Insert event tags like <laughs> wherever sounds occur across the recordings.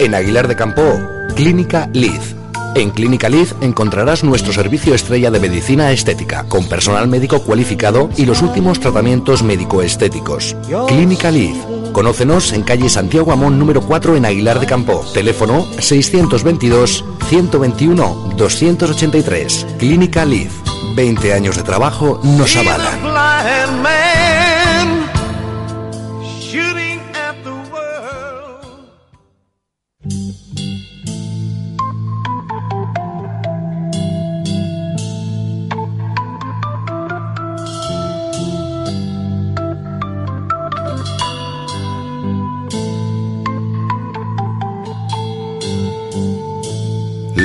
En Aguilar de Campo, Clínica Liz. En Clínica Liz encontrarás nuestro servicio estrella de medicina estética, con personal médico cualificado y los últimos tratamientos médico-estéticos. Clínica Liz. Conócenos en calle Santiago Amón número 4 en Aguilar de Campo. Teléfono 622-121-283. Clínica Liz. 20 años de trabajo nos avalan.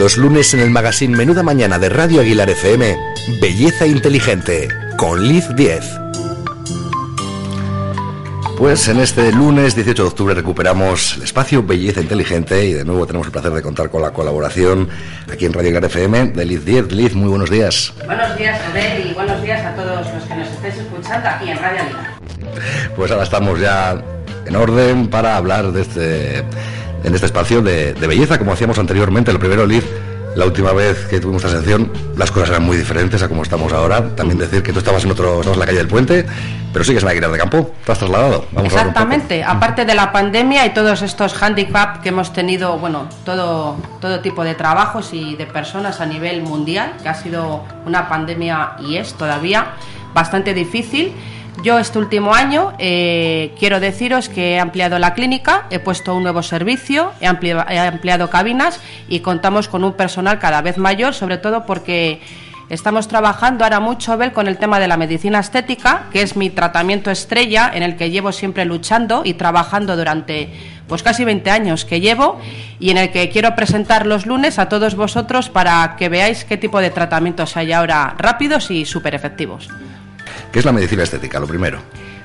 Los lunes en el magazine Menuda Mañana de Radio Aguilar FM, Belleza Inteligente, con Liz 10. Pues en este lunes 18 de octubre recuperamos el espacio Belleza Inteligente y de nuevo tenemos el placer de contar con la colaboración aquí en Radio Aguilar FM de Liz 10. Liz, muy buenos días. Buenos días, Abel, y buenos días a todos los que nos estéis escuchando aquí en Radio Aguilar. Pues ahora estamos ya en orden para hablar de este en este espacio de, belleza, como hacíamos anteriormente. Lo primero, Liz, la última vez que tuvimos esta sección, las cosas eran muy diferentes a como estamos ahora. También decir que tú estabas en otro, estabas en la calle del Puente, pero sigues en Aguilar de Campo, te has trasladado. Exactamente, aparte de la pandemia y todos estos handicaps que hemos tenido, bueno, todo, todo tipo de trabajos y de personas a nivel mundial, que ha sido una pandemia y es todavía bastante difícil. Yo este último año eh, quiero deciros que he ampliado la clínica, he puesto un nuevo servicio, he ampliado, cabinas y contamos con un personal cada vez mayor, sobre todo porque Estamos trabajando ahora mucho, Bel, con el tema de la medicina estética, que es mi tratamiento estrella en el que llevo siempre luchando y trabajando durante pues casi 20 años que llevo y en el que quiero presentar los lunes a todos vosotros para que veáis qué tipo de tratamientos hay ahora rápidos y súper efectivos. ¿Qué es la medicina estética? Lo primero.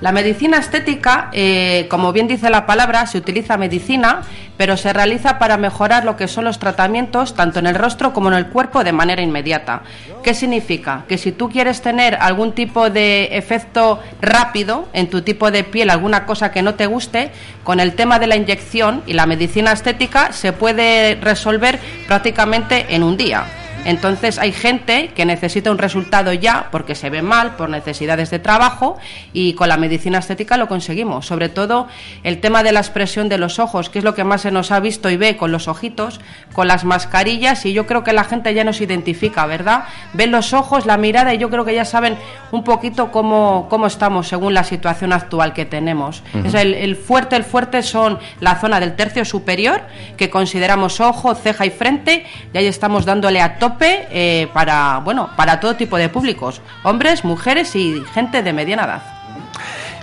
La medicina estética, eh, como bien dice la palabra, se utiliza medicina, pero se realiza para mejorar lo que son los tratamientos tanto en el rostro como en el cuerpo de manera inmediata. ¿Qué significa? Que si tú quieres tener algún tipo de efecto rápido en tu tipo de piel, alguna cosa que no te guste, con el tema de la inyección y la medicina estética se puede resolver prácticamente en un día. Entonces hay gente que necesita un resultado ya porque se ve mal, por necesidades de trabajo y con la medicina estética lo conseguimos. Sobre todo el tema de la expresión de los ojos, que es lo que más se nos ha visto y ve con los ojitos, con las mascarillas y yo creo que la gente ya nos identifica, ¿verdad? Ven los ojos, la mirada y yo creo que ya saben un poquito cómo, cómo estamos según la situación actual que tenemos. el, el fuerte, el fuerte son la zona del tercio superior que consideramos ojo, ceja y frente y ahí estamos dándole a tope eh, para, bueno, para todo tipo de públicos, hombres, mujeres y gente de mediana edad.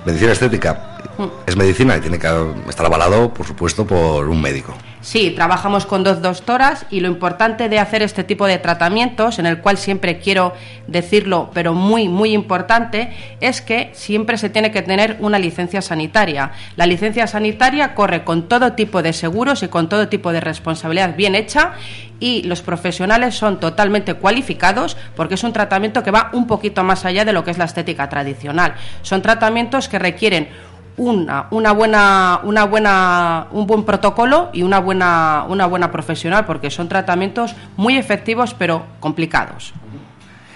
Medicina estética mm. es medicina y tiene que estar avalado, por supuesto, por un médico. Sí, trabajamos con dos doctoras y lo importante de hacer este tipo de tratamientos, en el cual siempre quiero decirlo, pero muy, muy importante, es que siempre se tiene que tener una licencia sanitaria. La licencia sanitaria corre con todo tipo de seguros y con todo tipo de responsabilidad bien hecha y los profesionales son totalmente cualificados porque es un tratamiento que va un poquito más allá de lo que es la estética tradicional. Son tratamientos que requieren una, una buena, una buena, un buen protocolo y una buena, una buena profesional, porque son tratamientos muy efectivos pero complicados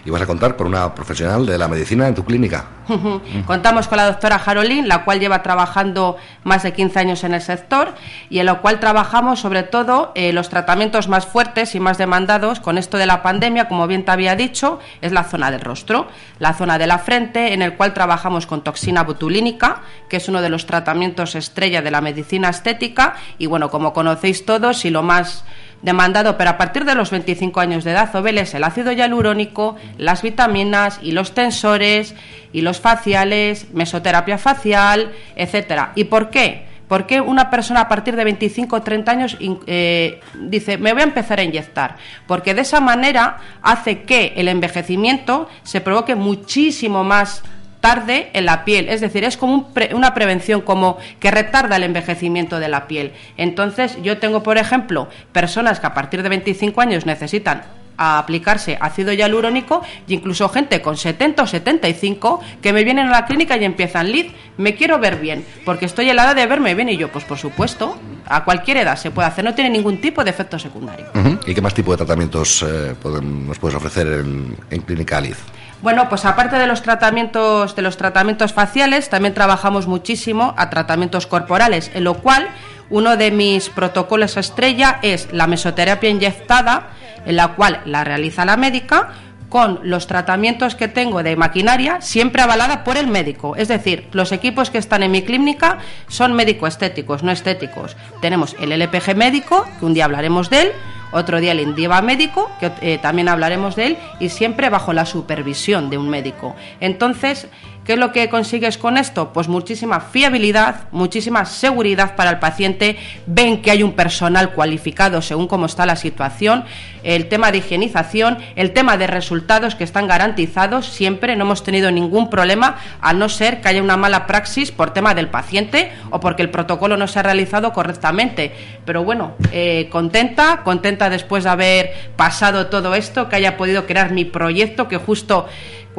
y vas a contar por una profesional de la medicina en tu clínica. <laughs> Contamos con la doctora Jarolín, la cual lleva trabajando más de 15 años en el sector y en lo cual trabajamos sobre todo eh, los tratamientos más fuertes y más demandados con esto de la pandemia, como bien te había dicho, es la zona del rostro, la zona de la frente, en el cual trabajamos con toxina botulínica, que es uno de los tratamientos estrella de la medicina estética y bueno, como conocéis todos y lo más demandado, pero a partir de los 25 años de edad, es el ácido hialurónico, las vitaminas y los tensores y los faciales, mesoterapia facial, etcétera. ¿Y por qué? ¿Por qué una persona a partir de 25 o 30 años eh, dice, me voy a empezar a inyectar? Porque de esa manera hace que el envejecimiento se provoque muchísimo más tarde en la piel, es decir, es como una prevención, como que retarda el envejecimiento de la piel. Entonces, yo tengo, por ejemplo, personas que a partir de 25 años necesitan aplicarse ácido hialurónico y incluso gente con 70 o 75 que me vienen a la clínica y empiezan, Liz, me quiero ver bien, porque estoy helada de verme bien y yo, pues por supuesto, a cualquier edad se puede hacer, no tiene ningún tipo de efecto secundario. ¿Y qué más tipo de tratamientos eh, nos puedes ofrecer en, en Clínica Liz? Bueno, pues aparte de los tratamientos de los tratamientos faciales, también trabajamos muchísimo a tratamientos corporales, en lo cual uno de mis protocolos estrella es la mesoterapia inyectada, en la cual la realiza la médica con los tratamientos que tengo de maquinaria siempre avalada por el médico. Es decir, los equipos que están en mi clínica son médico-estéticos, no estéticos. Tenemos el LPG médico, que un día hablaremos de él, otro día el Indiva médico, que eh, también hablaremos de él, y siempre bajo la supervisión de un médico. Entonces, ¿Qué es lo que consigues con esto? Pues muchísima fiabilidad, muchísima seguridad para el paciente, ven que hay un personal cualificado según cómo está la situación, el tema de higienización, el tema de resultados que están garantizados siempre, no hemos tenido ningún problema, a no ser que haya una mala praxis por tema del paciente o porque el protocolo no se ha realizado correctamente. Pero bueno, eh, contenta, contenta después de haber pasado todo esto, que haya podido crear mi proyecto, que justo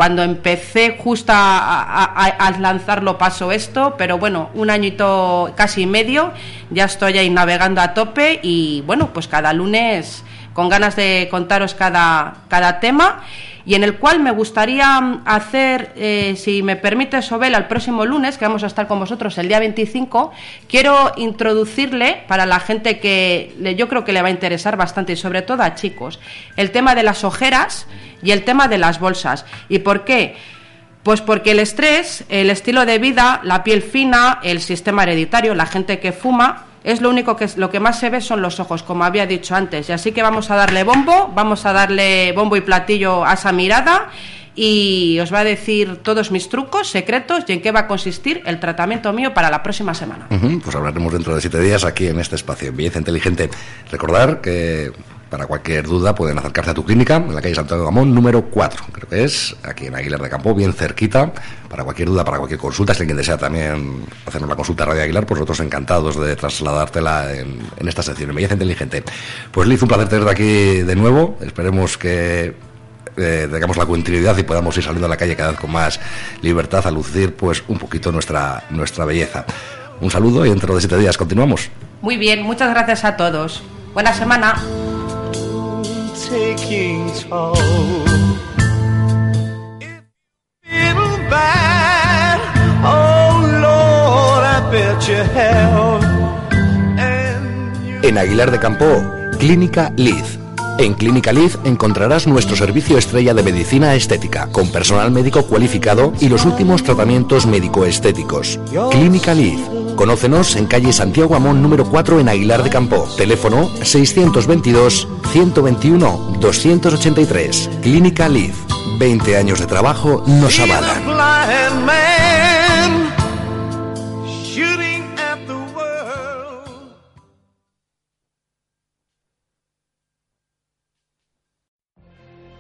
cuando empecé justo a, lanzarlo pasó esto, pero bueno, un añito casi medio, ya estoy ahí navegando a tope y bueno, pues cada lunes con ganas de contaros cada, cada tema y en el cual me gustaría mm, hacer, eh, si me permite, Sobel, al próximo lunes, que vamos a estar con vosotros el día 25, quiero introducirle para la gente que yo creo que le va a interesar bastante y sobre todo a chicos, el tema de las ojeras y el tema de las bolsas. ¿Y por qué? Pues porque el estrés, el estilo de vida, la piel fina, el sistema hereditario, la gente que fuma, es lo único que lo que más se ve son los ojos, como había dicho antes. Y así que vamos a darle bombo, vamos a darle bombo y platillo a esa mirada y os va a decir todos mis trucos, secretos y en qué va a consistir el tratamiento mío para la próxima semana. pues hablaremos dentro de siete días aquí en este espacio en Belleza Inteligente. Recordar que para cualquier duda pueden acercarse a tu clínica en la calle Santiago Gamón número 4, creo que es, aquí en Aguilar de Campo, bien cerquita. Para cualquier duda, para cualquier consulta, si alguien desea también hacernos la consulta a Radio Aguilar, pues nosotros encantados de trasladártela en, esta sección, en Belleza Inteligente. Pues Liz, un placer tenerte aquí de nuevo. Esperemos que eh, tengamos la continuidad y podamos ir saliendo a la calle cada vez con más libertad a lucir pues un poquito nuestra, nuestra belleza. Un saludo y dentro de siete días continuamos. Muy bien, muchas gracias a todos. Buena semana. En Aguilar de Campo, Clínica Liz. En Clínica Liz encontrarás nuestro servicio estrella de medicina estética, con personal médico cualificado y los últimos tratamientos médico-estéticos. Clínica Liz Conócenos en calle Santiago Amón número 4 en Aguilar de Campo. Teléfono 622-121-283. Clínica Liz. 20 años de trabajo nos avalan.